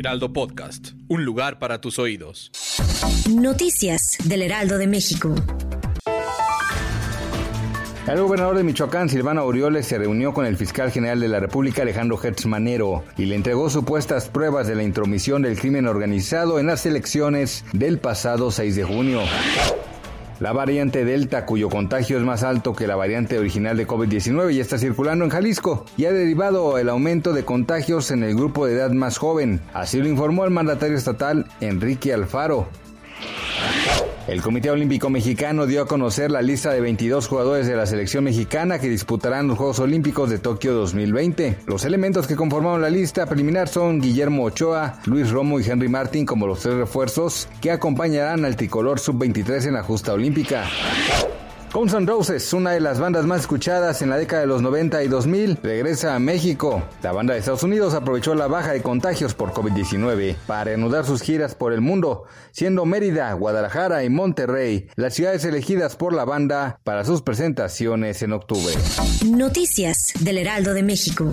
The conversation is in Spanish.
Heraldo Podcast. Un lugar para tus oídos. Noticias del Heraldo de México. El gobernador de Michoacán, Silvano Aureoles, se reunió con el fiscal general de la República, Alejandro Hertz Manero, y le entregó supuestas pruebas de la intromisión del crimen organizado en las elecciones del pasado 6 de junio. La variante Delta, cuyo contagio es más alto que la variante original de COVID-19, ya está circulando en Jalisco y ha derivado el aumento de contagios en el grupo de edad más joven. Así lo informó el mandatario estatal Enrique Alfaro. El Comité Olímpico Mexicano dio a conocer la lista de 22 jugadores de la selección mexicana que disputarán los Juegos Olímpicos de Tokio 2020. Los elementos que conformaron la lista preliminar son Guillermo Ochoa, Luis Romo y Henry Martin como los tres refuerzos que acompañarán al tricolor sub-23 en la justa olímpica. Guns N' Roses, una de las bandas más escuchadas en la década de los 90 y 2000, regresa a México. La banda de Estados Unidos aprovechó la baja de contagios por COVID-19 para reanudar sus giras por el mundo, siendo Mérida, Guadalajara y Monterrey las ciudades elegidas por la banda para sus presentaciones en octubre. Noticias del Heraldo de México.